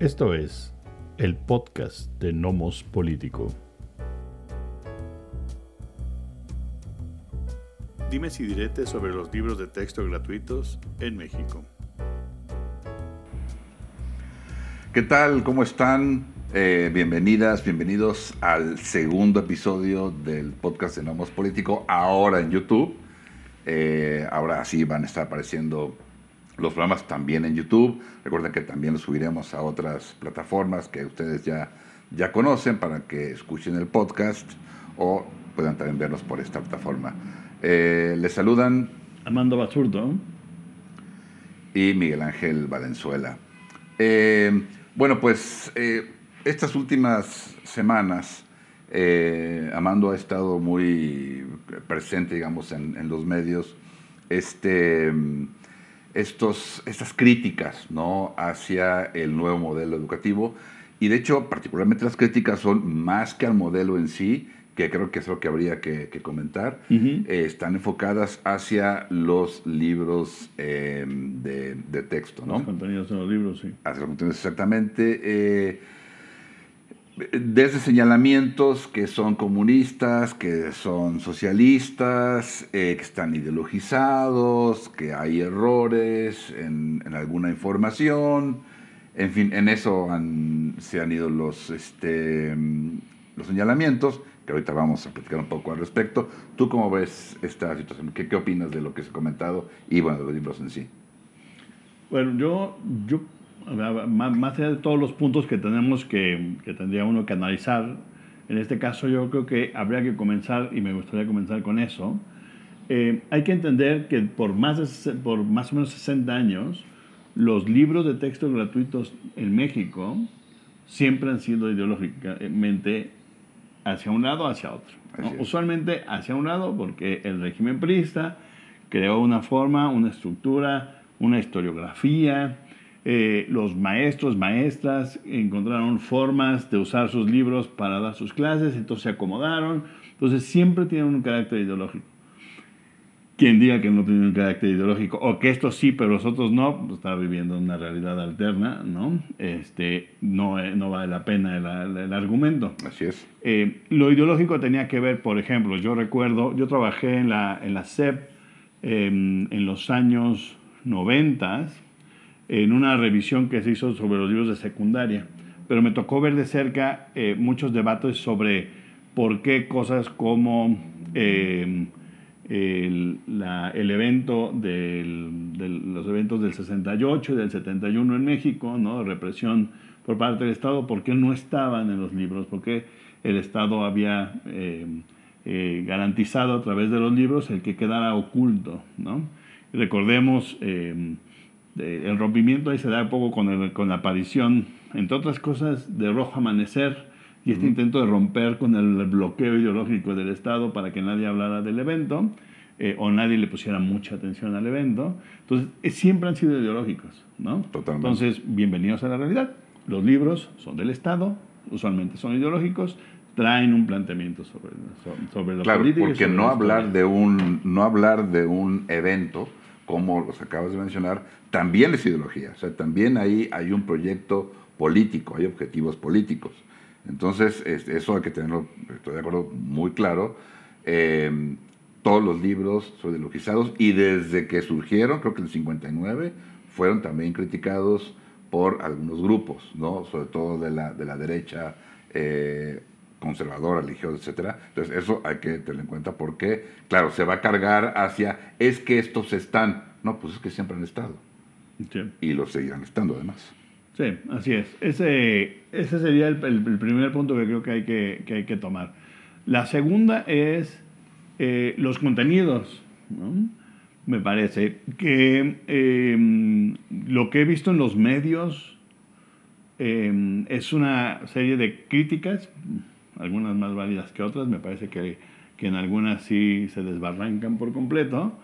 Esto es el podcast de Nomos Político. Dime si direte sobre los libros de texto gratuitos en México. ¿Qué tal? ¿Cómo están? Eh, bienvenidas, bienvenidos al segundo episodio del podcast de Nomos Político, ahora en YouTube. Eh, ahora sí van a estar apareciendo los programas también en YouTube. Recuerden que también los subiremos a otras plataformas que ustedes ya, ya conocen para que escuchen el podcast o puedan también verlos por esta plataforma. Eh, les saludan Amando Basurdo y Miguel Ángel Valenzuela. Eh, bueno, pues eh, estas últimas semanas Amando ha estado muy presente, digamos, en, en los medios. Este estos, estas críticas ¿no? hacia el nuevo modelo educativo. Y de hecho, particularmente las críticas son más que al modelo en sí, que creo que es lo que habría que, comentar, eh, están enfocadas hacia los libros eh, de, texto. ¿no? Los contenidos en los libros, sí. Hacia los contenidos, exactamente. Eh, desde señalamientos que son comunistas, que son socialistas, eh, que están ideologizados, que hay errores en, alguna información. En fin, en eso se han ido los, este, los señalamientos, que ahorita vamos a platicar un poco al respecto. ¿Tú cómo ves esta situación? ¿Qué, qué opinas de lo que se ha comentado y bueno, de los libros en sí? Bueno, yo, yo más, allá de todos los puntos que tenemos que, que, tendría uno que analizar, en este caso yo creo que habría que comenzar, y me gustaría comenzar con eso, eh, hay que entender que por más, de, por más o menos 60 años, los libros de texto gratuitos en México siempre han sido ideológicamente hacia un lado o hacia otro. Usualmente hacia un lado porque el régimen priista creó una forma, una estructura, una historiografía, eh, los maestros, maestras encontraron formas de usar sus libros para dar sus clases, entonces se acomodaron. Entonces siempre tienen un carácter ideológico. Quien diga que no tiene un carácter ideológico, o que esto sí, pero los otros no, pues está viviendo una realidad alterna, ¿no? Este, no, eh, no vale la pena el, argumento. Así es. Eh, lo ideológico tenía que ver, por ejemplo, yo recuerdo, yo trabajé en la, en la SEP em, en los años 90 en una revisión que se hizo sobre los libros de secundaria, pero me tocó ver de cerca eh, muchos debates sobre por qué cosas como eh, el, el, evento del, los eventos del 68 y del 71 en México, ¿no? represión por parte del Estado, por qué no estaban en los libros, por qué el Estado había eh, garantizado a través de los libros el que quedara oculto. ¿no? Recordemos el rompimiento ahí se da un poco con, con la aparición, entre otras cosas, de Rojo Amanecer y este intento de romper con el bloqueo ideológico del Estado para que nadie hablara del evento eh, o nadie le pusiera mucha atención al evento. Entonces, eh, siempre han sido ideológicos, ¿no? Totalmente. Entonces, bienvenidos a la realidad. Los libros son del Estado, usualmente son ideológicos, traen un planteamiento sobre, sobre, la claro, porque no hablar, de un, no hablar de un evento como los acabas de mencionar, también es ideología. O sea, también ahí hay un proyecto político, hay objetivos políticos. Entonces, eso hay que tenerlo, estoy de acuerdo, muy claro. Em, todos los libros son ideologizados y desde que surgieron, creo que en el 59, fueron también criticados por algunos grupos, ¿no? sobre todo de la, de la derecha eh, conservadora, religiosa, etc. Entonces, eso hay que tener en cuenta porque, claro, se va a cargar hacia, es que estos están. No, pues es que siempre han estado. Y lo seguirán estando además. Sí, así es. Ese, ese sería el, primer punto que creo que hay que, hay que tomar. La segunda es eh, los contenidos. Me parece que em, lo que he visto en los medios em, es una serie de críticas, algunas más válidas que otras, me parece que, que en algunas sí se desbarrancan por completo,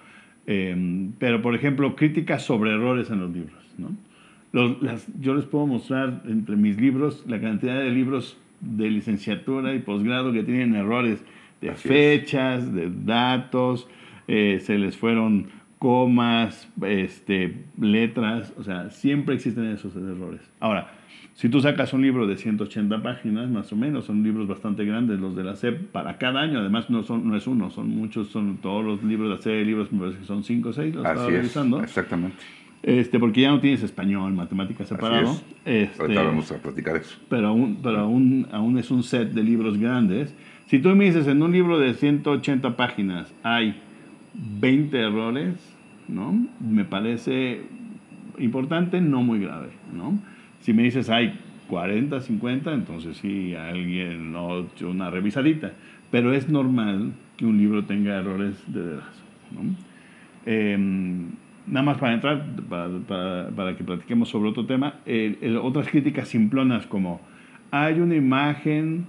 Em, pero, por ejemplo, críticas sobre errores en los libros. ¿no? las, yo les puedo mostrar entre mis libros la cantidad de libros de licenciatura y posgrado que tienen errores de fechas, de datos, eh, se les fueron comas, este, letras, o sea, siempre existen esos errores. Ahora, si tú sacas un libro de 180 páginas, más o menos, son libros bastante grandes los de la SEP para cada año, además no, son, no es uno, son muchos, son todos los libros de la serie libros, son 5 o 6, los estaba revisando. exactamente. Este, porque ya no tienes español, matemáticas separado. Así es. Este, Ahorita vamos a platicar eso. Pero, aún, pero aún, aún es un set de libros grandes. Si tú me dices, en un libro de 180 páginas hay 20 errores, ¿no? Me parece importante, no muy grave, ¿no? Si me dices hay 40, 50, entonces sí, alguien no hecho una revisadita. Pero es normal que un libro tenga errores de dedazo. ¿no? Em, nada más para entrar, para, para, que platiquemos sobre otro tema, otras críticas simplonas como hay una imagen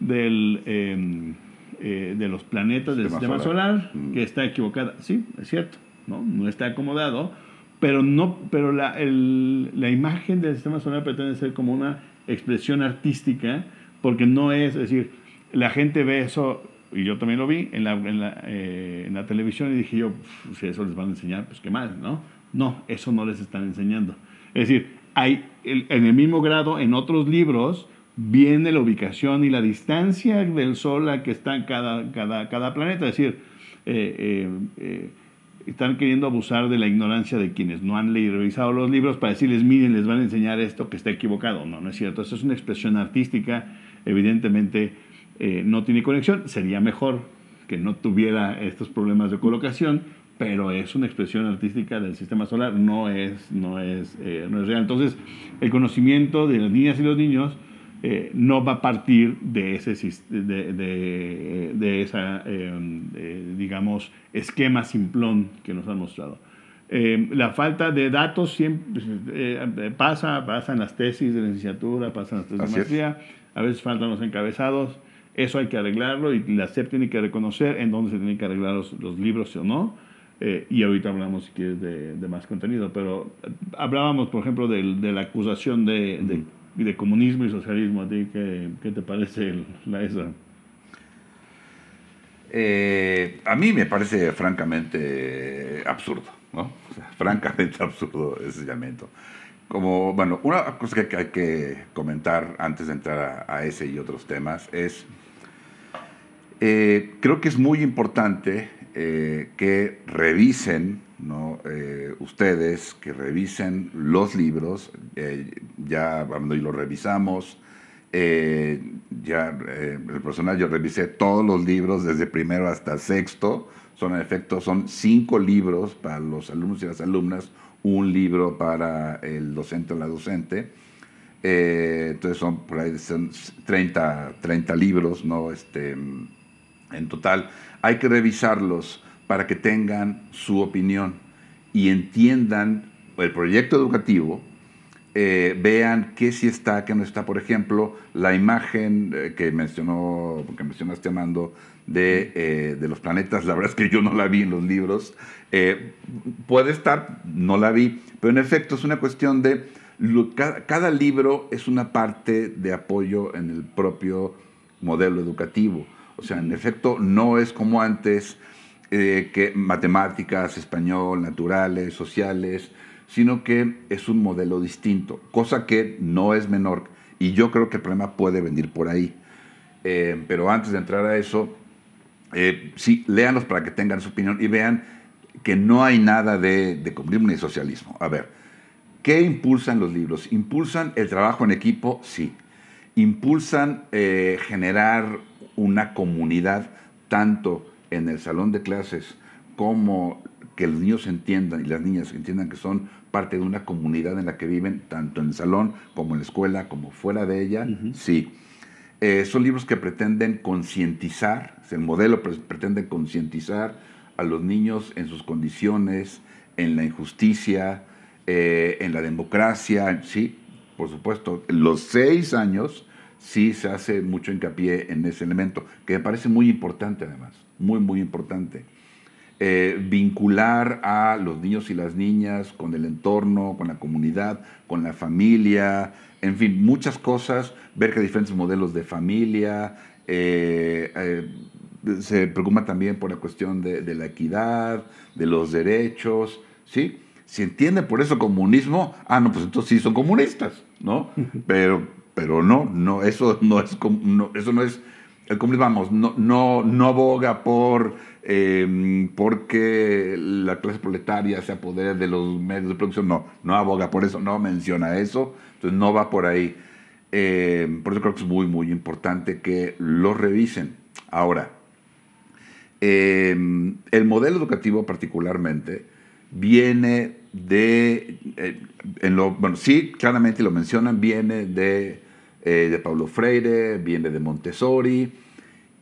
del, em, eh, de los planetas del sistema solar, mm. que está equivocada. Sí, es cierto, ¿no? no está acomodado pero, no, pero la, el, la imagen del sistema solar pretende ser como una expresión artística, porque no es, es decir, la gente ve eso, y yo también lo vi en la, en la, eh, en la televisión y dije yo, si eso les van a enseñar, pues qué mal, ¿no? No, eso no les están enseñando. Es decir, hay en el mismo grado, en otros libros, viene la ubicación y la distancia del Sol a que está cada, cada, cada planeta. Es decir, eh, eh, están queriendo abusar de la ignorancia de quienes no han leído revisado los libros para decirles, miren, les van a enseñar esto que está equivocado. No, no es cierto. Eso es una expresión artística, evidentemente eh, no tiene conexión. Sería mejor que no tuviera estos problemas de colocación, pero es una expresión artística del sistema solar, no es, no es, eh, no es real. Entonces, el conocimiento de las niñas y los niños eh, no va a partir de ese de, de, de esa eh, digamos esquema simplón que nos han mostrado. Eh, la falta de datos siempre pasa pasa en las tesis de licenciatura pasa en las tesis de maestría a veces faltan los encabezados eso hay que arreglarlo y la SEP tiene que reconocer en dónde se tienen que arreglar los, los libros o no y ahorita hablamos, si quieres, de, más contenido, pero hablábamos, por ejemplo, de, la acusación de, y de comunismo y socialismo. ¿A ti qué, qué te parece la esa? Eh, a mí me parece francamente absurdo, ¿no? francamente absurdo ese llamamiento. Como, bueno, una cosa que hay que comentar antes de entrar a, ese y otros temas es, eh, creo que es muy importante eh, que revisen ¿no? Eh, ustedes que revisen los libros, eh, ya cuando lo revisamos, eh, ya el personal yo revisé todos los libros desde primero hasta sexto, son en efecto, son cinco libros para los alumnos y las alumnas, un libro para el docente o la docente, entonces son son 30, 30 libros, ¿no? Este, en total, hay que revisarlos para que tengan su opinión y entiendan el proyecto educativo, eh, vean qué sí está, qué no está. Por ejemplo, la imagen eh, que mencionó, que mencionaste, Amando, de, eh, de, los planetas, la verdad es que yo no la vi en los libros. puede estar, no la vi, pero en efecto es una cuestión de, cada, cada libro es una parte de apoyo en el propio modelo educativo. O sea, en efecto, no es como antes eh, que matemáticas, español, naturales, sociales, sino que es un modelo distinto, cosa que no es menor. Y yo creo que el problema puede venir por ahí. Eh, pero antes de entrar a eso, eh, sí, léanlos para que tengan su opinión y vean que no hay nada de, de comunismo ni socialismo. A ver, ¿qué impulsan los libros? ¿Impulsan el trabajo en equipo? Sí. ¿Impulsan generar una comunidad tanto en el salón de clases como que los niños entiendan y las niñas entiendan que son parte de una comunidad en la que viven, tanto en el salón como en la escuela, como fuera de ella, sí. Eh, son libros que pretenden concientizar, el modelo pretende concientizar a los niños en sus condiciones, en la injusticia, eh, en la democracia, sí, por supuesto. Los seis años sí se hace mucho hincapié en ese elemento, que me parece muy importante además muy, muy importante. Eh, vincular a los niños y las niñas con el entorno, con la comunidad, con la familia, en fin, muchas cosas, ver que hay diferentes modelos de familia, eh, eh, se preocupan también por la cuestión de, de la equidad, de los derechos, ¿sí? Si entienden por eso comunismo, ah, no, pues entonces sí son comunistas, ¿no? Pero, pero no, no, eso no es, no, eso no es, vamos, no, no, no aboga por, eh, porque la clase proletaria se apodere de los medios de producción, no, no aboga por eso, no menciona eso, entonces no va por ahí. Eh, por eso creo que es muy, muy importante que lo revisen. Ahora, eh, el modelo educativo particularmente viene de, eh, bueno, sí, claramente lo mencionan, viene de, eh, de Paulo Freire, viene de Montessori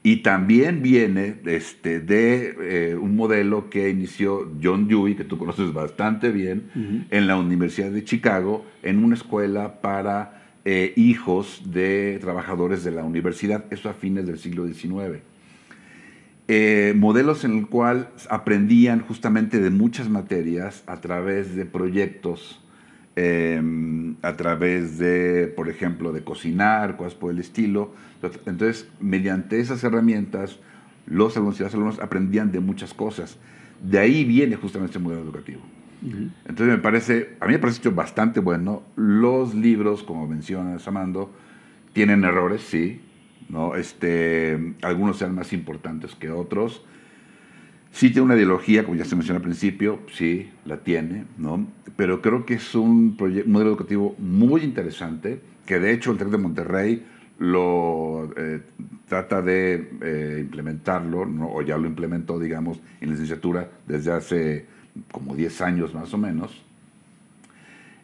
y también viene este, de eh, un modelo que inició John Dewey, que tú conoces bastante bien, en la Universidad de Chicago, en una escuela para hijos de trabajadores de la universidad, eso a fines del siglo XIX. Eh, modelos en el cual aprendían justamente de muchas materias a través de proyectos, em, a través de, por ejemplo, de cocinar, cosas por el estilo. Entonces, mediante esas herramientas, los alumnos y las alumnas aprendían de muchas cosas. De ahí viene justamente este modelo educativo. Entonces, me parece, a mí me parece bastante bueno. Los libros, como menciona Samando, tienen errores, sí, ¿no? Este, algunos sean más importantes que otros. Sí tiene una ideología, como ya se mencionó al principio, sí, la tiene, ¿no? Pero creo que es un modelo educativo muy interesante, que de hecho el TEC de Monterrey lo eh, trata de eh, implementarlo, o ya lo implementó, digamos, en licenciatura desde hace como 10 años más o menos.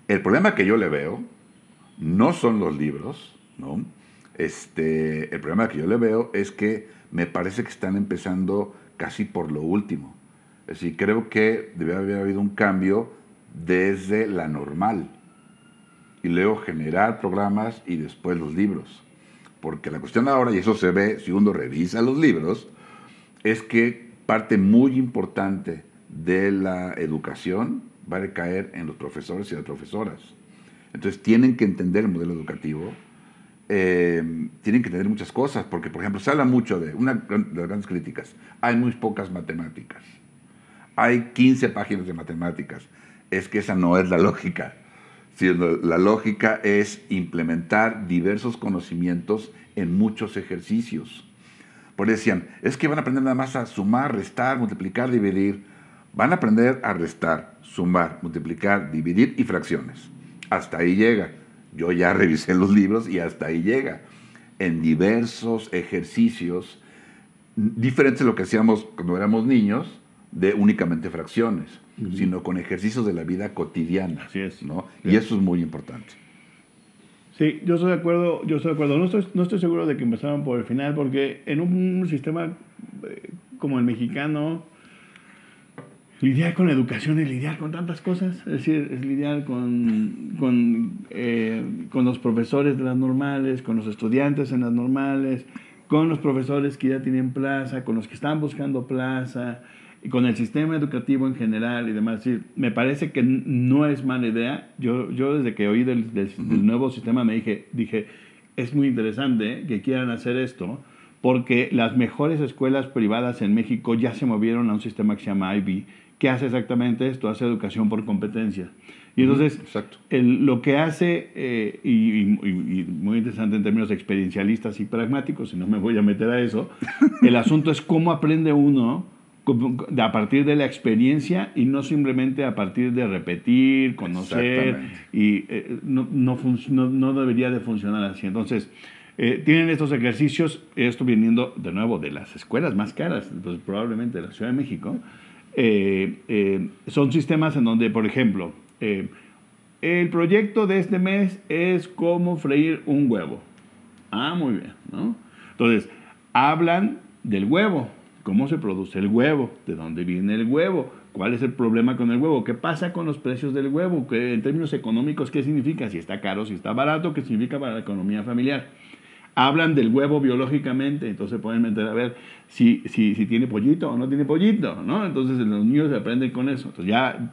El problema que yo le veo no son los libros, ¿no? Este, el problema que yo le veo es que me parece que están empezando casi por lo último. Es decir, creo que debe haber habido un cambio desde la normal y luego generar programas y después los libros. Porque la cuestión ahora, y eso se ve si uno revisa los libros, es que parte muy importante de la educación va a recaer en los profesores y las profesoras. Entonces tienen que entender el modelo educativo, eh, tienen que tener muchas cosas, porque por ejemplo se habla mucho de, una de las grandes críticas, hay muy pocas matemáticas, hay 15 páginas de matemáticas, es que esa no es la lógica, sino la lógica es implementar diversos conocimientos en muchos ejercicios. Por decían, es que van a aprender nada más a sumar, restar, multiplicar, dividir. Van a aprender a restar, sumar, multiplicar, dividir y fracciones. Hasta ahí llega yo ya revisé los libros y hasta ahí llega. En diversos ejercicios, diferentes de lo que hacíamos cuando éramos niños, de únicamente fracciones, sino con ejercicios de la vida cotidiana. Así es. ¿no? Y eso es muy importante. Sí, yo estoy de acuerdo, yo estoy de acuerdo. No estoy, no estoy seguro de que empezaron por el final, porque en un sistema eh, como el mexicano, lidiar con educación es lidiar con tantas cosas, es decir, es lidiar con, con, eh, con, los profesores de las normales, con los estudiantes en las normales, con los profesores que ya tienen plaza, con los que están buscando plaza, y con el sistema educativo en general y demás. Es me parece que no es mala idea. Yo, yo desde que oí del, del, nuevo sistema me dije, dije, es muy interesante que quieran hacer esto, porque las mejores escuelas privadas en México ya se movieron a un sistema que se llama IB, que hace exactamente esto, hace educación por competencia. Y entonces, lo que hace, eh, y, muy interesante en términos experiencialistas y pragmáticos, y no me voy a meter a eso, el asunto es cómo aprende uno a partir de la experiencia y no simplemente a partir de repetir, conocer, y eh, no, no, no, debería de funcionar así. Entonces, eh, tienen estos ejercicios, esto viniendo de nuevo de las escuelas más caras, pues, probablemente de la Ciudad de México, eh, eh, son sistemas en donde, por ejemplo, eh, el proyecto de este mes es cómo freír un huevo. Ah, muy bien, ¿no? Entonces, hablan del huevo, cómo se produce el huevo, de dónde viene el huevo, cuál es el problema con el huevo, qué pasa con los precios del huevo, ¿Qué, en términos económicos, qué significa, si está caro, si está barato, qué significa para la economía familiar hablan del huevo biológicamente, entonces pueden meter a ver si, si, si, tiene pollito o no tiene pollito, ¿no? Entonces los niños aprenden con eso. Entonces ya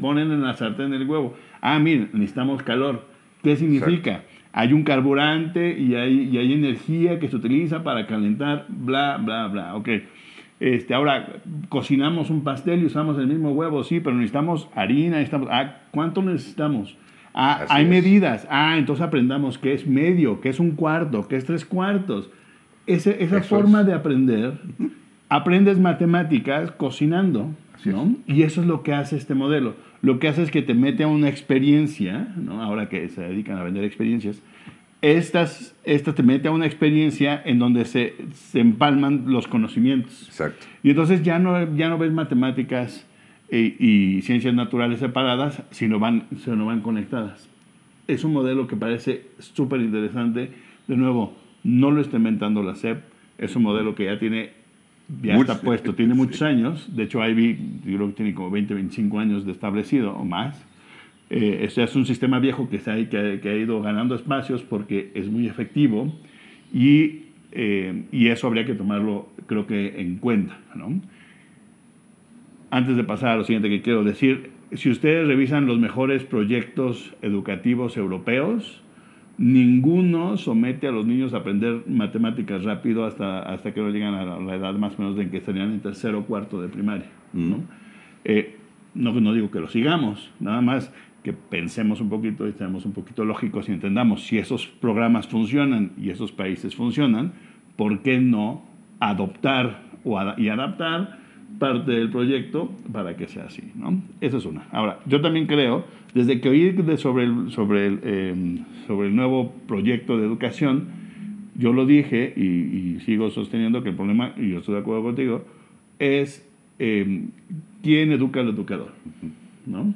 ponen en la sartén el huevo. Ah, miren, necesitamos calor. ¿Qué significa? hay un carburante y hay, y hay energía que se utiliza para calentar, bla, bla, bla. Ok. Este, ahora, cocinamos un pastel y usamos el mismo huevo, sí, pero necesitamos harina, necesitamos, ah, ¿cuánto necesitamos? Ah, hay medidas. Ah, entonces aprendamos qué es medio, qué es un cuarto, qué es tres cuartos. Esa forma de aprender, aprendes matemáticas cocinando, ¿no? Y eso es lo que hace este modelo. Lo que hace es que te mete a una experiencia, ¿no? Ahora que se dedican a vender experiencias, estas, estas te mete a una experiencia en donde se, se empalman los conocimientos. Exacto. Y entonces ya no, ya no ves matemáticas eh, y ciencias naturales separadas, sino van, sino van conectadas. Es un modelo que parece súper interesante. De nuevo, no lo está inventando la SEP, es un modelo que ya tiene, ya está puesto, tiene muchos años. De hecho, Ivy, yo creo que tiene como 20, 25 años de establecido o más. Eh, este es un sistema viejo que, se ha, que, ha ido ganando espacios porque es muy efectivo y, eh, y, eso habría que tomarlo, creo que, en cuenta. ¿no? Antes de pasar a lo siguiente que quiero decir, si ustedes revisan los mejores proyectos educativos europeos, ninguno somete a los niños a aprender matemáticas rápido hasta, hasta que no llegan a la edad más o menos de que estarían en tercero o cuarto de primaria. ¿no? Eh, no, no digo que lo sigamos, nada más que pensemos un poquito y seamos un poquito lógicos y entendamos si esos programas funcionan y esos países funcionan, ¿por qué no adoptar y adaptar parte del proyecto para que sea así? ¿no? Esa es una. Ahora, yo también creo, desde que oí sobre el, sobre el, em, sobre el nuevo proyecto de educación, yo lo dije y, sigo sosteniendo que el problema, y yo estoy de acuerdo contigo, es eh, quién educa al educador. ¿no?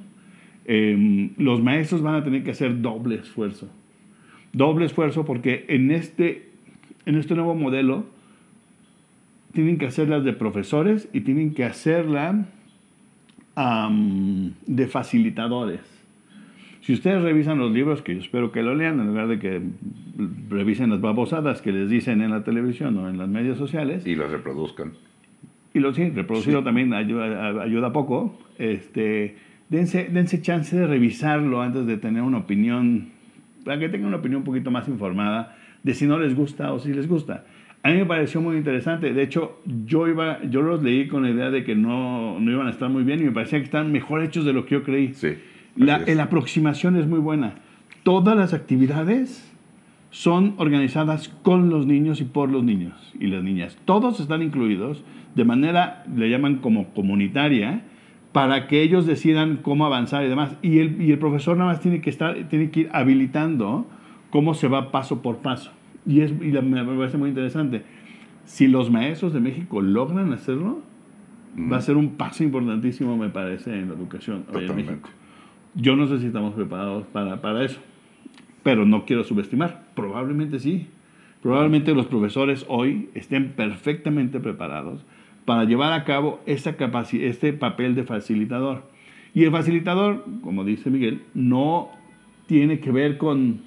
Em, los maestros van a tener que hacer doble esfuerzo. Doble esfuerzo porque en este, en este nuevo modelo tienen que hacerlas de profesores y tienen que hacerla de facilitadores. Si ustedes revisan los libros, que yo espero que lo lean, en lugar de que revisen las babosadas que les dicen en la televisión o en las medios sociales. Y los reproduzcan. Y lo sí, reproducirlo también ayuda, ayuda poco. Este, dense, dense chance de revisarlo antes de tener una opinión, para que tengan una opinión un poquito más informada de si no les gusta o si les gusta. A mí me pareció muy interesante. De hecho, yo, iba, yo los leí con la idea de que no, no iban a estar muy bien y me parecía que están mejor hechos de lo que yo creí. Sí, la, la aproximación es muy buena. Todas las actividades son organizadas con los niños y por los niños y las niñas. Todos están incluidos de manera, le llaman como comunitaria, para que ellos decidan cómo avanzar y demás. Y el, y el profesor nada más tiene que, estar, tiene que ir habilitando cómo se va paso por paso. Y, es, y me parece muy interesante. Si los maestros de México logran hacerlo, va a ser un paso importantísimo, me parece, en la educación hoy en México. Yo no sé si estamos preparados para, para eso, pero no quiero subestimar. Probablemente sí. Probablemente los profesores hoy estén perfectamente preparados para llevar a cabo esta este papel de facilitador. Y el facilitador, como dice Miguel, no tiene que ver con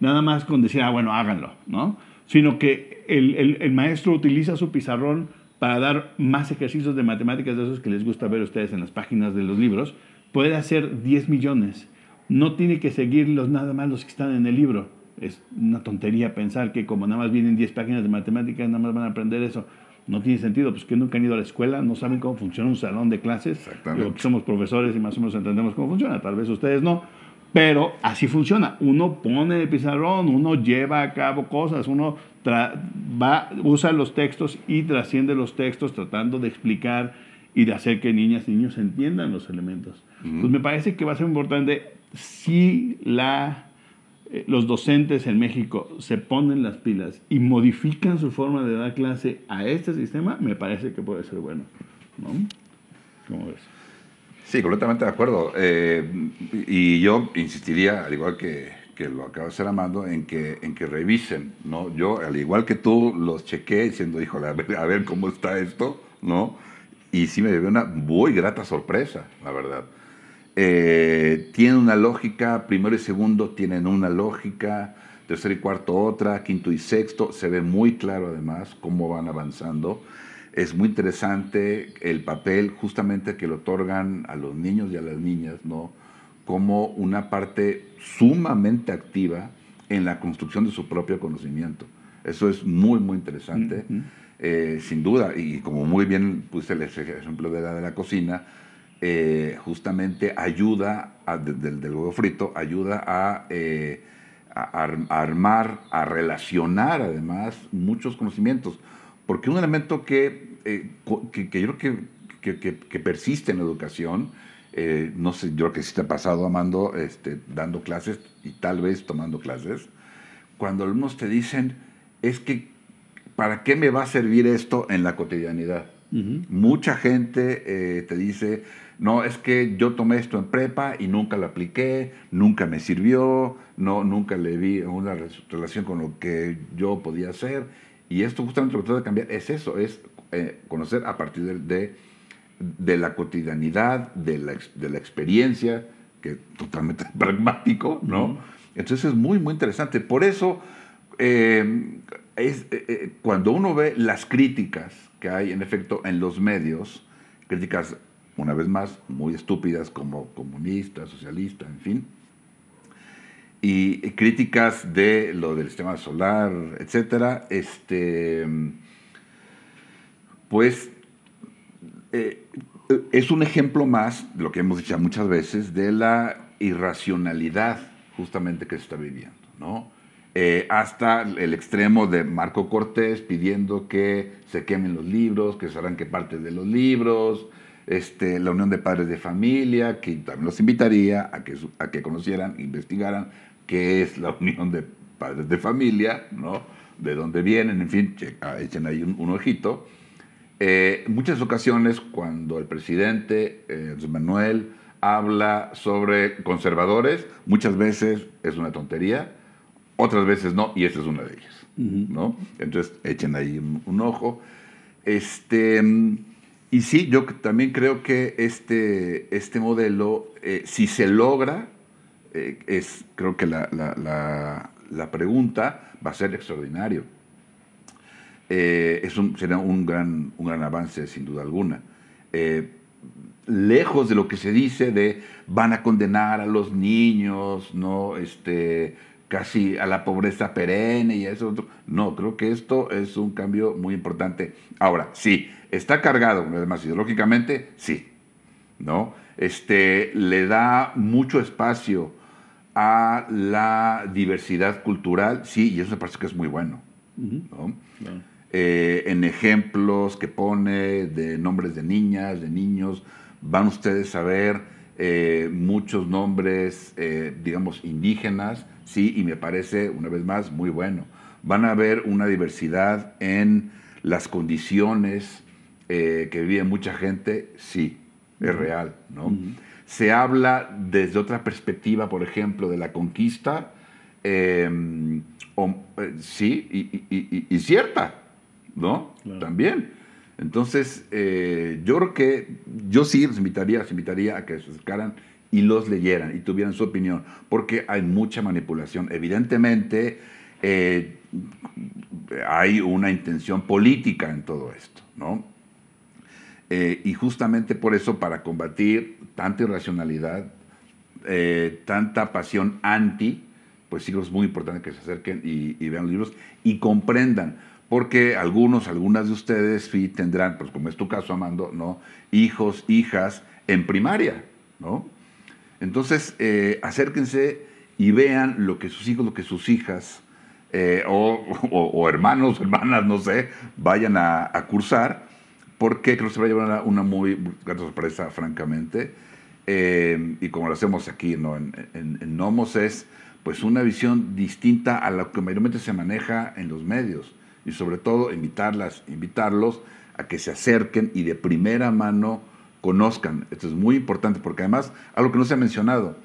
nada más con decir, ah, bueno, háganlo, ¿no? Sino que el, el, el maestro utiliza su pizarrón para dar más ejercicios de matemáticas de esos que les gusta ver a ustedes en las páginas de los libros. Puede hacer 10 millones. No tiene que seguirlos nada más los que están en el libro. Es una tontería pensar que como nada más vienen 10 páginas de matemáticas, nada más van a aprender eso no tiene sentido, pues que nunca han ido a la escuela, no saben cómo funciona un salón de clases. Exactamente. somos profesores y más o menos entendemos cómo funciona, tal vez ustedes no, pero así funciona. Uno pone el pizarrón, uno lleva a cabo cosas, uno va, usa los textos y trasciende los textos tratando de explicar y de hacer que niñas y niños entiendan los elementos. Pues me parece que va a ser importante si la eh, los docentes en México se ponen las pilas y modifican su forma de dar clase a este sistema, me parece que puede ser bueno. ¿no? ¿Cómo ves? Sí, completamente de acuerdo. Eh, y yo insistiría, al igual que, que, lo acaba de hacer Amando, en que, en que revisen. ¿no? Yo, al igual que tú, los chequé diciendo, híjole, a ver, a ver cómo está esto, ¿no? Y sí me dio una muy grata sorpresa, la verdad. Eh, tiene una lógica, primero y segundo tienen una lógica, tercero y cuarto otra, quinto y sexto, se ve muy claro además cómo van avanzando. Es muy interesante el papel justamente que le otorgan a los niños y a las niñas, ¿no? Como una parte sumamente activa en la construcción de su propio conocimiento. Eso es muy, muy interesante, eh, sin duda. Y como muy bien puse el ejemplo de la de la cocina, eh, justamente ayuda, del, huevo frito, ayuda a, eh, armar, a relacionar además muchos conocimientos. Porque un elemento que, que, que yo creo que, que, persiste en la educación, no sé, yo creo que sí te ha pasado, Amando, este, dando clases y tal vez tomando clases, cuando alumnos te dicen, es que, ¿para qué me va a servir esto en la cotidianidad? Mucha gente eh, te dice, no, es que yo tomé esto en prepa y nunca lo apliqué, nunca me sirvió, no, nunca le vi una relación con lo que yo podía hacer. Y esto justamente lo que trata de cambiar es eso, es eh, conocer a partir de, de, la cotidianidad, de la, de la experiencia, que es totalmente pragmático, ¿no? Entonces es muy, muy interesante. Por eso eh, es, eh, eh, cuando uno ve las críticas que hay, en efecto, en los medios, críticas, una vez más, muy estúpidas como comunista, socialista, en fin, y críticas de lo del sistema solar, etcétera, este, pues es un ejemplo más, de lo que hemos dicho muchas veces, de la irracionalidad justamente que se está viviendo, ¿no? Eh, hasta el extremo de Marco Cortés pidiendo que se quemen los libros, que se arranque parte de los libros, este, la Unión de Padres de Familia, que también los invitaría a que, a que conocieran, investigaran qué es la Unión de Padres de Familia, ¿no? de dónde vienen, en fin, ah, echen ahí un, ojito. Eh, muchas ocasiones cuando el presidente eh, Manuel habla sobre conservadores, muchas veces es una tontería, otras veces no, y esta es una de ellas. ¿no? Entonces, echen ahí un, ojo. Este, y sí, yo también creo que este, este modelo, eh, si se logra, eh, es, creo que la, la, pregunta va a ser extraordinario. Eh, un, será un gran, un gran avance, sin duda alguna. lejos de lo que se dice de van a condenar a los niños, ¿no? Este, casi a la pobreza perenne y eso. No, creo que esto es un cambio muy importante. Ahora, sí, está cargado, además ideológicamente, sí, ¿no? Este, le da mucho espacio a la diversidad cultural, sí, y eso me parece que es muy bueno, eh, en ejemplos que pone de nombres de niñas, de niños, van ustedes a ver eh, muchos nombres, eh, digamos, indígenas, sí, y me parece, una vez más, muy bueno. Van a ver una diversidad en las condiciones que vive mucha gente, sí, es real, ¿no? Se habla desde otra perspectiva, por ejemplo, de la conquista, em, eh, sí, y, cierta, ¿no? También. Entonces, eh, yo creo que yo sí los invitaría, invitaría a que se acercaran y los leyeran y tuvieran su opinión, porque hay mucha manipulación. Evidentemente, eh, hay una intención política en todo esto, ¿no? Eh, y justamente por eso, para combatir tanta irracionalidad, eh, tanta pasión anti, pues sí es muy importante que se acerquen y, vean los libros y comprendan, porque algunos, algunas de ustedes sí tendrán, pues como es tu caso, Amando, ¿no? Hijos, hijas en primaria, ¿no? Entonces, eh, acérquense y vean lo que sus hijos, lo que sus hijas, o, hermanos, hermanas, no sé, vayan a, cursar, porque creo que se va a llevar una, muy gran sorpresa, francamente. Eh, y como lo hacemos aquí ¿no? en, en, Nomos, es pues una visión distinta a lo que mayormente se maneja en los medios. Y sobre todo, invitarlas, invitarlos a que se acerquen y de primera mano conozcan. Esto es muy importante porque además, algo que no se ha mencionado,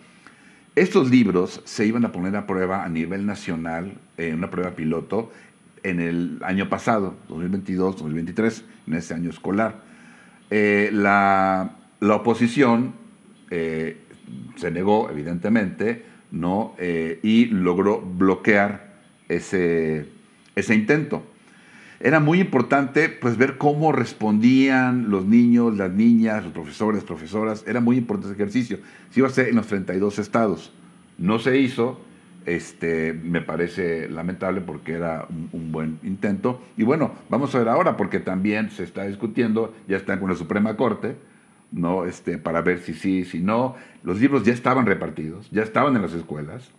estos libros se iban a poner a prueba a nivel nacional, en una prueba piloto, en el año pasado, 2022-2023, en ese año escolar. Eh, la, oposición eh, se negó, evidentemente, ¿no? Eh, y logró bloquear ese, ese intento era muy importante pues ver cómo respondían los niños, las niñas, los profesores, profesoras. Era muy importante ese ejercicio. Se iba a ser en los 32 estados. No se hizo Este, me parece lamentable porque era un, buen intento. Y bueno, vamos a ver ahora, porque también se está discutiendo, ya están con la Suprema Corte, ¿no? Este, para ver si sí, si no. Los libros ya estaban repartidos, ya estaban en las escuelas.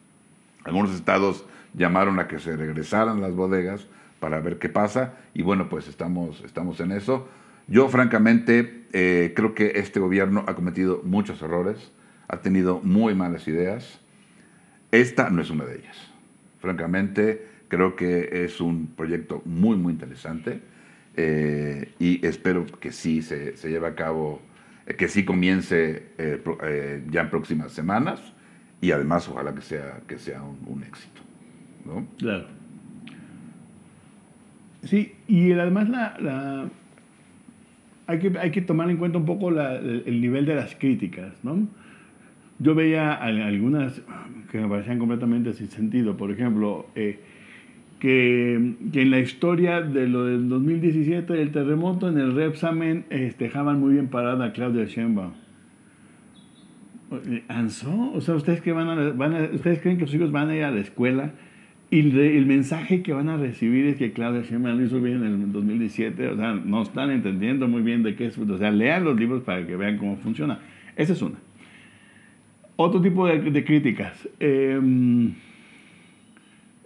Algunos estados llamaron a que se regresaran las bodegas para ver qué pasa. Y bueno, pues estamos, estamos en eso. Yo francamente eh, creo que este gobierno ha cometido muchos errores, ha tenido muy malas ideas. Esta no es una de ellas. Francamente, creo que es un proyecto muy, muy interesante eh, y espero que sí se, se lleve a cabo, eh, que sí comience ya en próximas semanas y además ojalá que sea, que sea un, éxito. ¿no? Claro. Sí, y además la hay que, hay que tomar en cuenta un poco el, nivel de las críticas, ¿no? Yo veía algunas que me parecían completamente sin sentido. Por ejemplo, eh, que, que, en la historia de lo del 2017, del terremoto, en el reexamen este, dejaban muy bien parada a Claudia Sheinbaum. Eh, ¿Ansó? O sea, ¿ustedes, que van a, van a, ¿ustedes creen que sus hijos van a ir a la escuela y el mensaje que van a recibir es que Claudia Sheinbaum lo hizo bien en el 2017, o sea, no están entendiendo muy bien de qué es, o sea, lean los libros para que vean cómo funciona. Esa es una. Otro tipo de, críticas. Em,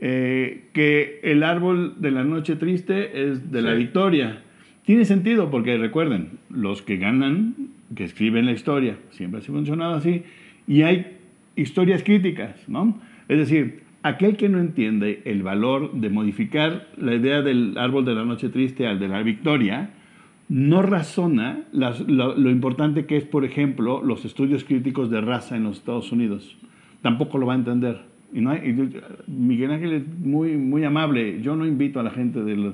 eh, que el árbol de la noche triste es de la victoria. Tiene sentido porque recuerden, los que ganan, que escriben la historia, siempre ha funcionado así, y hay historias críticas, ¿no? Es decir, aquel que no entiende el valor de modificar la idea del árbol de la noche triste al de la victoria, no razona lo, importante que es, por ejemplo, los estudios críticos de raza en los Estados Unidos. Tampoco lo va a entender. Y no Miguel Ángel es muy, muy amable. Yo no invito a la gente de,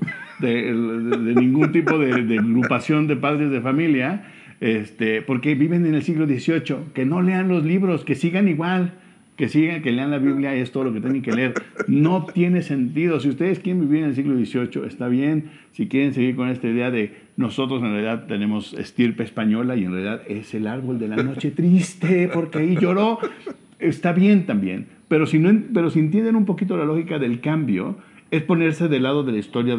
ningún tipo de, agrupación de padres de familia, este, porque viven en el siglo XVIII, que no lean los libros, que sigan igual que sigan, que lean la Biblia, es todo lo que tienen que leer. No tiene sentido. Si ustedes quieren vivir en el siglo XVIII, está bien. Si quieren seguir con esta idea de nosotros en realidad tenemos estirpe española y en realidad es el árbol de la noche triste porque ahí lloró, está bien también. Pero si, no, pero si entienden un poquito la lógica del cambio, es ponerse del lado de la historia,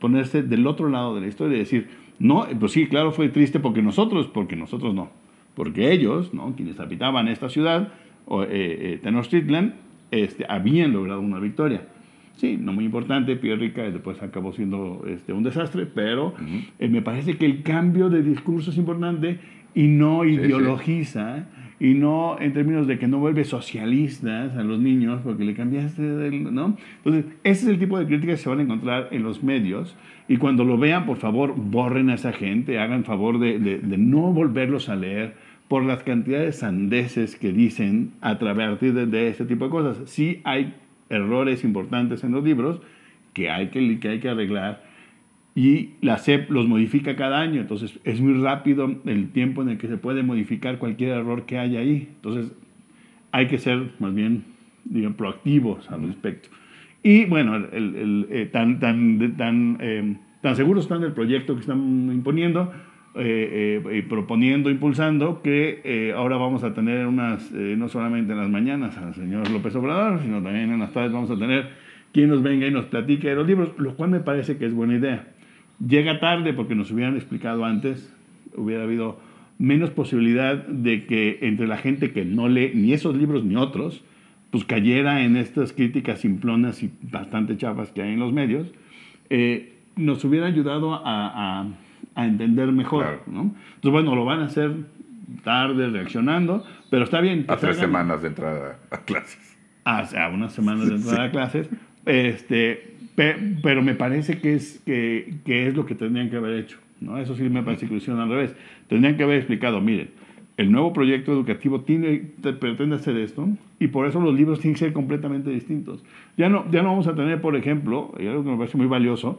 ponerse del otro lado de la historia y decir, no, pues sí, claro, fue triste porque nosotros, porque nosotros no. Porque ellos, ¿no? quienes habitaban esta ciudad, o, eh, eh, Tenochtitlan este, habían logrado una victoria. Sí, no muy importante, Rica después acabó siendo este, un desastre, pero eh, me parece que el cambio de discurso es importante y no ideologiza y no en términos de que no vuelve socialistas a los niños porque le cambiaste, ¿no? Entonces, ese es el tipo de críticas que se van a encontrar en los medios y cuando lo vean, por favor, borren a esa gente, hagan favor de, de no volverlos a leer por las cantidades sandeces que dicen a través de, este tipo de cosas. Sí hay errores importantes en los libros que hay que, que hay que arreglar y la SEP los modifica cada año, entonces es muy rápido el tiempo en el que se puede modificar cualquier error que haya ahí. Entonces hay que ser más bien digamos, proactivos al respecto. Y bueno, el, eh, tan, tan, tan, eh, tan seguros están del proyecto que están imponiendo, eh, eh proponiendo, impulsando que eh, ahora vamos a tener unas, eh, no solamente en las mañanas al señor López Obrador, sino también en las tardes vamos a tener quien nos venga y nos platique de los libros, lo cual me parece que es buena idea. Llega tarde porque nos hubieran explicado antes, hubiera habido menos posibilidad de que entre la gente que no lee ni esos libros ni otros, pues cayera en estas críticas simplonas y bastante chafas que hay en los medios, nos hubiera ayudado a a entender mejor. ¿no? Entonces, bueno, lo van a hacer tarde, reaccionando, pero está bien. A tres semanas de entrada a clases. A, a unas semanas de entrada a clases. Este, pero me parece que es, que, que, es lo que tendrían que haber hecho. ¿no? Eso sí me parece que lo hicieron al revés. Tendrían que haber explicado, miren, el nuevo proyecto educativo tiene, pretende hacer esto y por eso los libros tienen que ser completamente distintos. Ya no, ya no vamos a tener, por ejemplo, y algo que me parece muy valioso,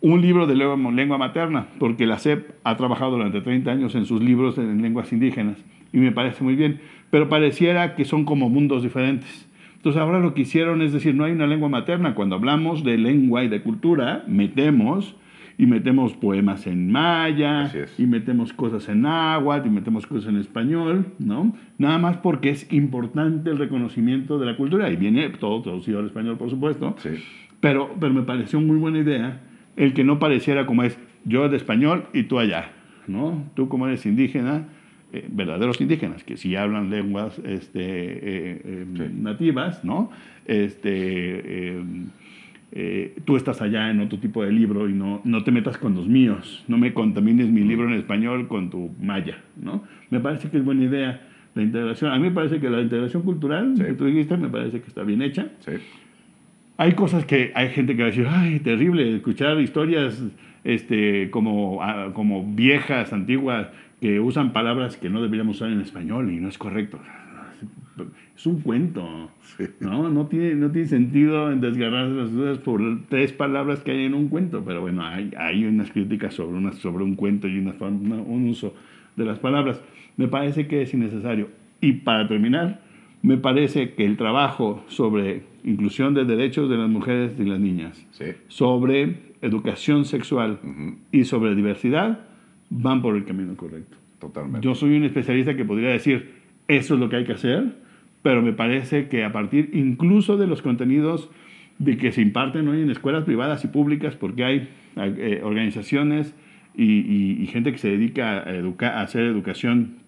un libro de lengua materna, porque la SEP ha trabajado durante 30 años en sus libros en lenguas indígenas, y me parece muy bien, pero pareciera que son como mundos diferentes. Entonces ahora lo que hicieron es decir, no hay una lengua materna, cuando hablamos de lengua y de cultura, metemos y metemos poemas en maya, y metemos cosas en náhuatl, y metemos cosas en español, ¿no? Nada más porque es importante el reconocimiento de la cultura, y viene todo traducido al español, por supuesto, Sí. pero, pero me pareció muy buena idea el que no pareciera como es yo de español y tú allá, ¿no? Tú como eres indígena, eh, verdaderos indígenas, que sí hablan lenguas este, eh, eh, Sí. nativas, ¿no? Este, eh, eh, tú estás allá en otro tipo de libro y no, no te metas con los míos, no me contamines mi libro en español con tu maya, ¿no? Me parece que es buena idea la integración. A mí me parece que la integración cultural Sí. que tú dijiste me parece que está bien hecha. Sí. Hay cosas que hay gente que va a decir, ay, terrible, escuchar historias este, como, ah, como viejas, antiguas, que usan palabras que no deberíamos usar en español y no es correcto. Es un cuento, Sí. ¿no? No tiene, no tiene sentido en desgarrarse las dudas por tres palabras que hay en un cuento, pero bueno, hay, hay unas críticas sobre, una, sobre un cuento y una una- un uso de las palabras. Me parece que es innecesario. Y para terminar, me parece que el trabajo sobre inclusión de derechos de las mujeres y las niñas, Sí. sobre educación sexual Ujú. y sobre diversidad van por el camino correcto. Totalmente. Yo soy un especialista que podría decir, eso es lo que hay que hacer, pero me parece que a partir incluso de los contenidos de que se imparten hoy en escuelas privadas y públicas, porque hay eh, organizaciones y, y- y gente que se dedica a, educar, a hacer educación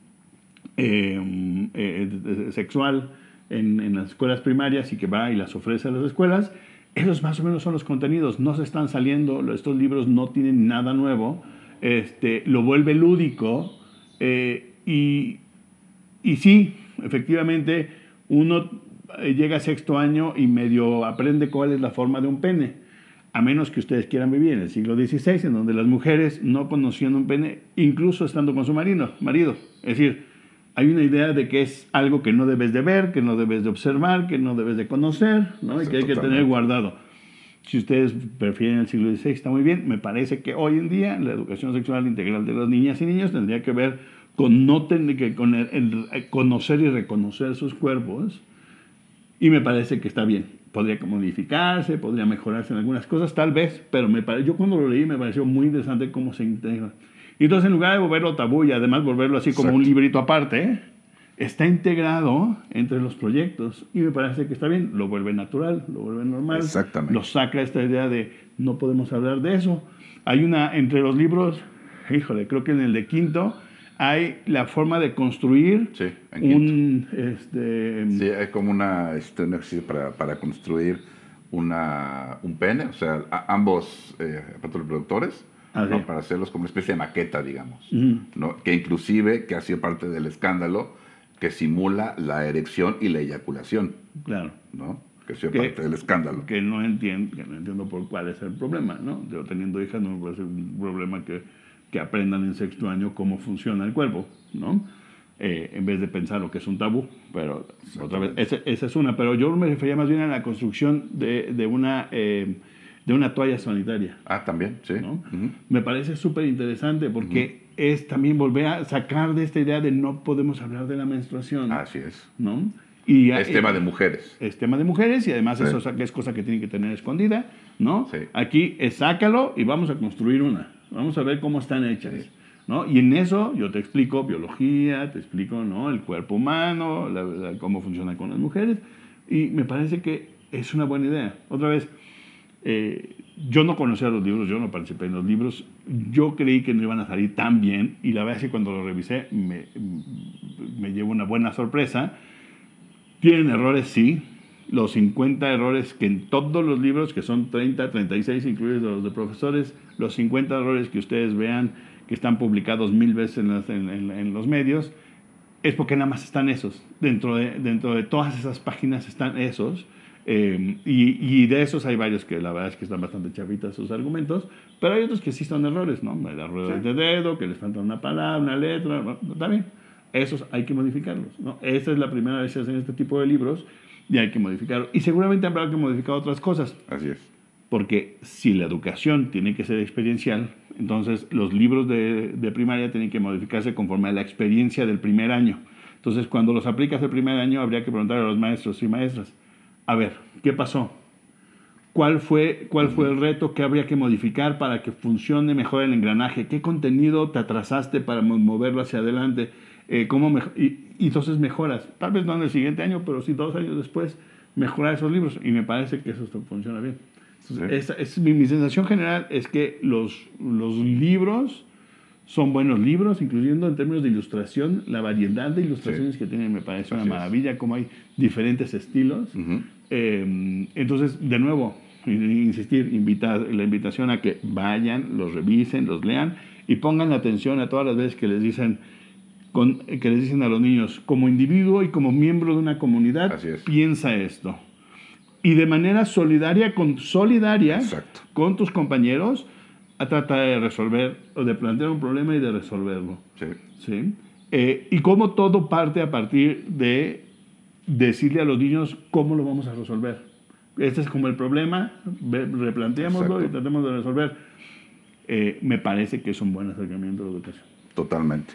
eh, eh, sexual en, en las escuelas primarias y que va y las ofrece a las escuelas, esos más o menos son los contenidos, no se están saliendo, estos libros no tienen nada nuevo, este, lo vuelve lúdico eh, y, y sí, efectivamente, uno eh, llega a sexto año y medio aprende cuál es la forma de un pene, a menos que ustedes quieran vivir en el siglo XVI, en donde las mujeres no conocían un pene, incluso estando con su marido, marido. Es decir, hay una idea de que es algo que no debes de ver, que no debes de observar, que no debes de conocer, ¿no? y que hay que tener guardado. Si ustedes prefieren el siglo XVI, está muy bien. Me parece que hoy en día la educación sexual integral de las niñas y niños tendría que ver con no tener que con el- el conocer y reconocer sus cuerpos. Y me parece que está bien. Podría modificarse, podría mejorarse en algunas cosas, tal vez, pero me pare- yo cuando lo leí me pareció muy interesante cómo se integra. Y entonces en lugar de volverlo tabú y además volverlo así como un Exacto. librito aparte, está integrado entre los proyectos y me parece que está bien, lo vuelve natural, lo vuelve normal, Exactamente. lo saca esta idea de no podemos hablar de eso. Hay una, entre los libros, híjole, creo que en el de quinto hay la forma de construir Sí, en un, este, Sí, hay como una, este, un ejercicio para, para construir una, un pene, o sea, a- ambos eh, sí. para hacerlos como una especie de maqueta, digamos, que inclusive, que ha sido parte del escándalo, que simula la erección y la eyaculación, claro, ¿no? que ha sido Que- parte del escándalo. que no entiendo, que no entiendo por cuál es el problema, ¿no? Yo teniendo hijas no me parece un problema que, que aprendan en sexto año cómo funciona el cuerpo, ¿no? Eh, en vez de pensar lo que es un tabú, pero otra vez, esa, esa es una, pero yo me refería más bien a la construcción de, de una, eh, de una toalla sanitaria. Ah, también, sí. ¿no? Ujú. Me parece súper interesante porque es también volver a sacar de esta idea de no podemos hablar de la menstruación, Así es. ¿no? Y, Es eh, tema de mujeres. es tema de mujeres y además Sí. eso es cosa que tiene que tener escondida, ¿no? Sí. Aquí es sácalo y vamos a construir una. Vamos a ver cómo están hechas. ¿no? Y en eso yo te explico biología, te explico, ¿no? El cuerpo humano, la- la- cómo funciona con las mujeres y me parece que es una buena idea. Otra vez, eh, yo no conocía los libros, yo no participé en los libros, yo creí que no iban a salir tan bien y la verdad es que cuando lo revisé me, me llevo una buena sorpresa. Tienen errores, sí. Los 50 errores que en todos los libros, que son 30, 36, incluidos los de profesores, los 50 errores que ustedes vean que están publicados mil veces en, las- en- en- en los medios, es porque nada más están esos. Dentro de, dentro de todas esas páginas están esos. eh, y, y de esos hay varios que la verdad es que están bastante chavitas sus argumentos, pero hay otros que sí son errores, ¿no? Las ruedas Sí. de dedo, que les falta una palabra, una letra, ¿no? está bien. Esos hay que modificarlos, ¿no? Esta es la primera vez que hacen este tipo de libros y hay que modificarlos. Y seguramente habrá que modificar otras cosas. Así es. Porque si la educación tiene que ser experiencial, entonces los libros de, de primaria tienen que modificarse conforme a la experiencia del primer año. Entonces, cuando los aplicas el primer año, habría que preguntar a los maestros y maestras, a ver, ¿qué pasó? cuál fue, cuál fue el reto, qué habría que modificar para que funcione mejor el engranaje, qué contenido te atrasaste para moverlo hacia adelante, eh, cómo y, entonces mejoras, tal vez no en el siguiente año, pero sí dos años después, mejorar esos libros. Y me parece que eso funciona bien. es, mi, mi, sensación general es que los, los libros son buenos libros, incluyendo en términos de ilustración, la variedad de ilustraciones que tienen me parece una maravilla, como hay diferentes estilos. Eh, entonces, de nuevo, insistir, invitar, la invitación a que vayan, los revisen, los lean y pongan atención a todas las veces que les dicen, que les dicen a los niños, como individuo y como miembro de una comunidad, piensa esto. Y de manera solidaria, con, solidaria con tus compañeros, a tratar de resolver o de plantear un problema y de resolverlo. Sí. ¿sí? Eh, y cómo todo parte a partir de decirle a los niños cómo lo vamos a resolver. Este es como el problema, replanteémoslo y tratemos de resolver. Eh, me parece que es un buen acercamiento a la educación. Totalmente.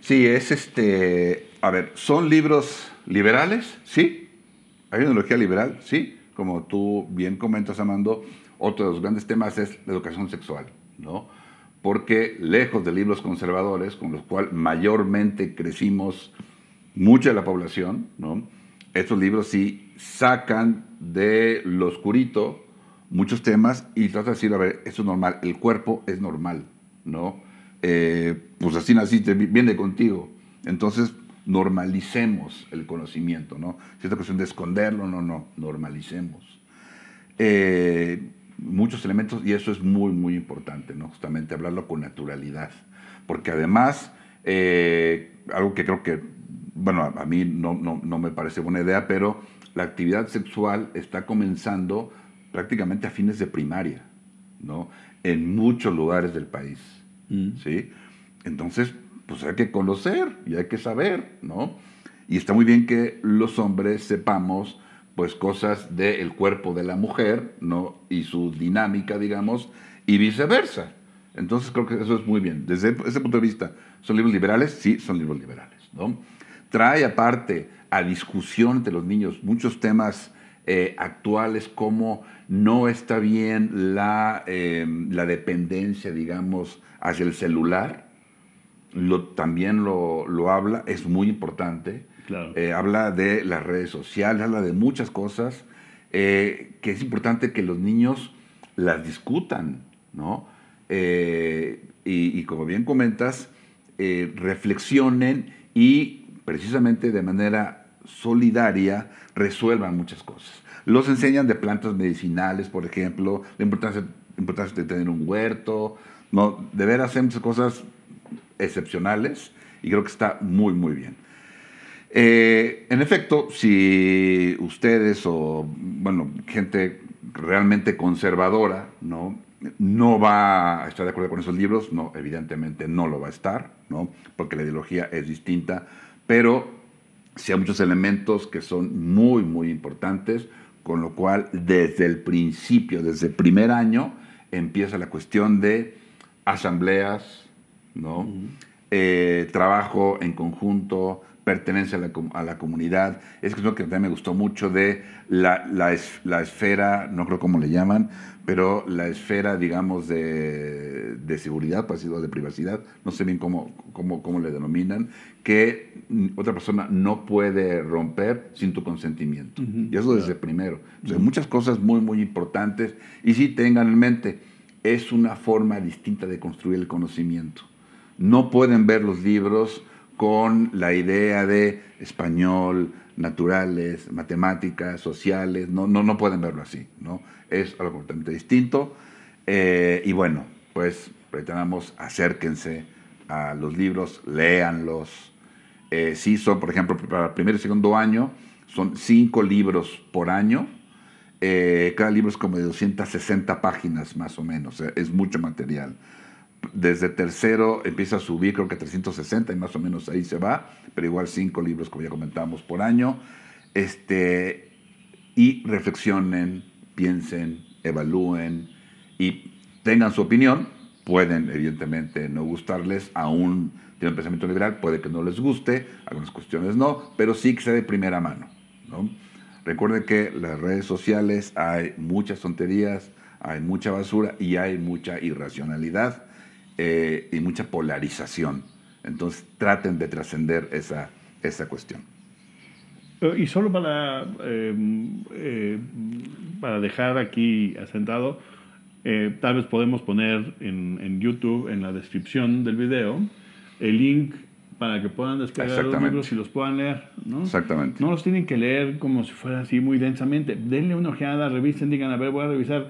Sí, es este. A ver, ¿son libros liberales? Sí. ¿Hay una ideología liberal? Sí. Como tú bien comentas, Amando, otro de los grandes temas es la educación sexual, ¿no? Porque lejos de libros conservadores, con los cuales mayormente crecimos mucha de la población, ¿no? Estos libros sí sacan de lo oscurito muchos temas y tratan de decir, a ver, esto es normal, el cuerpo es normal, ¿no? Eh, pues así naciste, viene contigo. Entonces, normalicemos el conocimiento, ¿no? Si es cuestión de esconderlo, no, no, normalicemos. Eh, muchos elementos y eso es muy, muy importante, ¿no? Justamente hablarlo con naturalidad. Porque además, eh, algo que creo que, bueno, a, mí no, no, no, me parece buena idea, pero la actividad sexual está comenzando prácticamente a fines de primaria, ¿no? En muchos lugares del país, mm. ¿sí? Entonces, pues hay que conocer y hay que saber, ¿no? Y está muy bien que los hombres sepamos pues cosas del cuerpo de la mujer, ¿no? Y su dinámica, digamos, y viceversa. Entonces creo que eso es muy bien. Desde ese punto de vista, ¿son libros liberales? Sí, son libros liberales, ¿no? Trae aparte a discusión entre los niños muchos temas eh, actuales como no está bien la, em, la dependencia, digamos, hacia el celular. Lo, también lo, lo habla, es muy importante eh, habla de las redes sociales, habla de muchas cosas eh, que es importante que los niños las discutan, ¿no? Y, como bien comentas, reflexionen y precisamente de manera solidaria resuelvan muchas cosas. Los enseñan de plantas medicinales, por ejemplo, la importancia, importancia de tener un huerto, ¿no? De ver hacer muchas cosas excepcionales y creo que está muy, muy bien. Eh, en efecto, si ustedes o, bueno, gente realmente conservadora, ¿no? No va a estar de acuerdo con esos libros, no, evidentemente no lo va a estar, ¿no? Porque la ideología es distinta, pero sí hay muchos elementos que son muy, muy importantes, con lo cual desde el principio, desde el primer año, empieza la cuestión de asambleas, ¿no? Eh, trabajo en conjunto, pertenencia a la, a la, comunidad. Es que es lo que también me gustó mucho de la, la, la, esfera, no creo cómo le llaman, pero la esfera, digamos, de, de seguridad, pues, de privacidad, no sé bien cómo, cómo, cómo le denominan, que otra persona no puede romper sin tu consentimiento. y eso desde primero. Muchas cosas muy, muy importantes. Y sí, tengan en mente, es una forma distinta de construir el conocimiento. No pueden ver los libros con la idea de español, naturales, matemáticas, sociales, no, no, no pueden verlo así, ¿no? Es algo completamente distinto. Eh, y bueno, pues pretendamos acérquense a los libros, léanlos. Eh, sí, son, por ejemplo, para el primer y segundo año, son cinco libros por año. Eh, cada libro es como de 260 páginas más o menos, es mucho material desde tercero empieza a subir, creo que 360 y más o menos ahí se va, pero igual cinco libros, como ya comentamos, por año. Este, y reflexionen, piensen, evalúen y tengan su opinión. Pueden, evidentemente, no gustarles, aún tienen pensamiento liberal, puede que no les guste, algunas cuestiones no, pero sí que sea de primera mano. ¿no? Recuerde que las redes sociales hay muchas tonterías, hay mucha basura y hay mucha irracionalidad eh, y mucha polarización. Entonces traten de trascender esa, esa cuestión. Eh, y solo para, em, eh, para dejar aquí asentado, tal vez podemos poner en, en, YouTube, en la descripción del video, el link para que puedan descargar los libros y los puedan leer. ¿no? Exactamente. No los tienen que leer como si fuera así muy densamente. Denle una ojeada, revisen, digan, a ver, voy a revisar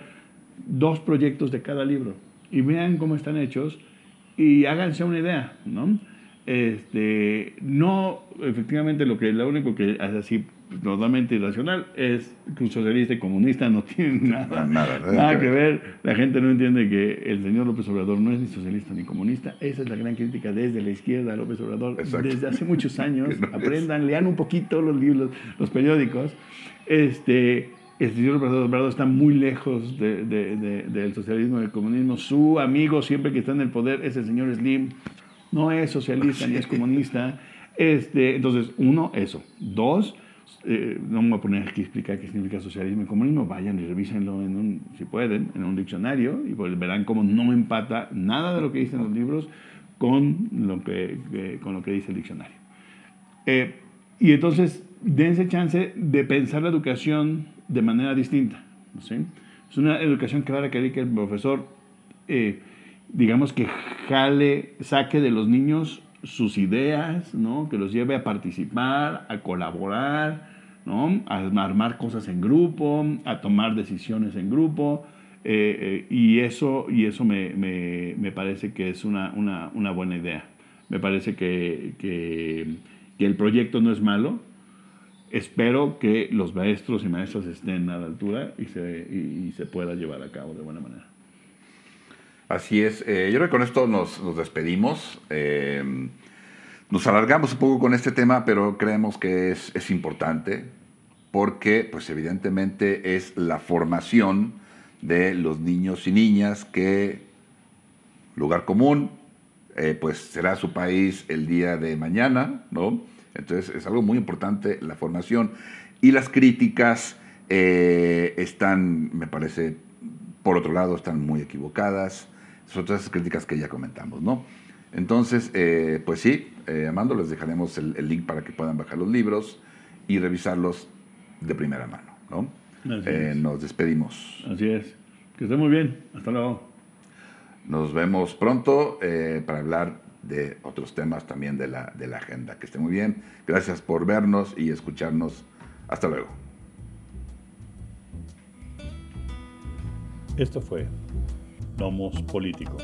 dos proyectos de cada libro y vean cómo están hechos y háganse una idea, ¿no? Este, no, efectivamente, lo que lo único que es así totalmente irracional es que un socialista y comunista no tienen nada, nada, que ver. La gente no entiende que el señor López Obrador no es ni socialista ni comunista. Esa es la gran crítica desde la izquierda a López Obrador desde hace muchos años. Aprendan, lean un poquito los libros, los periódicos. Este, el señor Obrador está muy lejos del socialismo y del comunismo. Su amigo siempre que está en el poder es el señor Slim. No es socialista ni es comunista. Este, entonces, uno, eso. Dos, eh, no me voy a poner aquí a explicar qué significa socialismo y comunismo. Vayan y revísenlo, en un, si pueden, en un diccionario y pues verán cómo no empata nada de lo que dicen los libros con lo que, con lo que dice el diccionario. Eh, y entonces, dense chance de pensar la educación de manera distinta. Es una educación que va a requerir que el profesor, eh, digamos que jale, saque de los niños sus ideas, ¿no? que los lleve a participar, a colaborar, ¿no? a armar cosas en grupo, a tomar decisiones en grupo. Eh, eh, y eso, y eso me, me, me parece que es una, una, una, buena idea. Me parece que, que, que el proyecto no es malo, espero que los maestros y maestras estén a la altura y se, y, se pueda llevar a cabo de buena manera. Así es. Eh, yo creo que con esto nos, nos despedimos. Eh, nos alargamos un poco con este tema, pero creemos que es, es, importante porque, pues evidentemente, es la formación de los niños y niñas que, lugar común, eh, pues será su país el día de mañana, ¿no? Entonces es algo muy importante la formación. Y las críticas eh, están, me parece, por otro lado, están muy equivocadas. Son todas esas críticas que ya comentamos, ¿no? Entonces, eh, pues sí, eh, Amando, les dejaremos el, link para que puedan bajar los libros y revisarlos de primera mano, ¿no? nos despedimos. Así es. Que esté muy bien. Hasta luego. Nos vemos pronto para hablar de otros temas también de la, de la agenda. Que esté muy bien. Gracias por vernos y escucharnos. Hasta luego. Esto fue Nomos Políticos.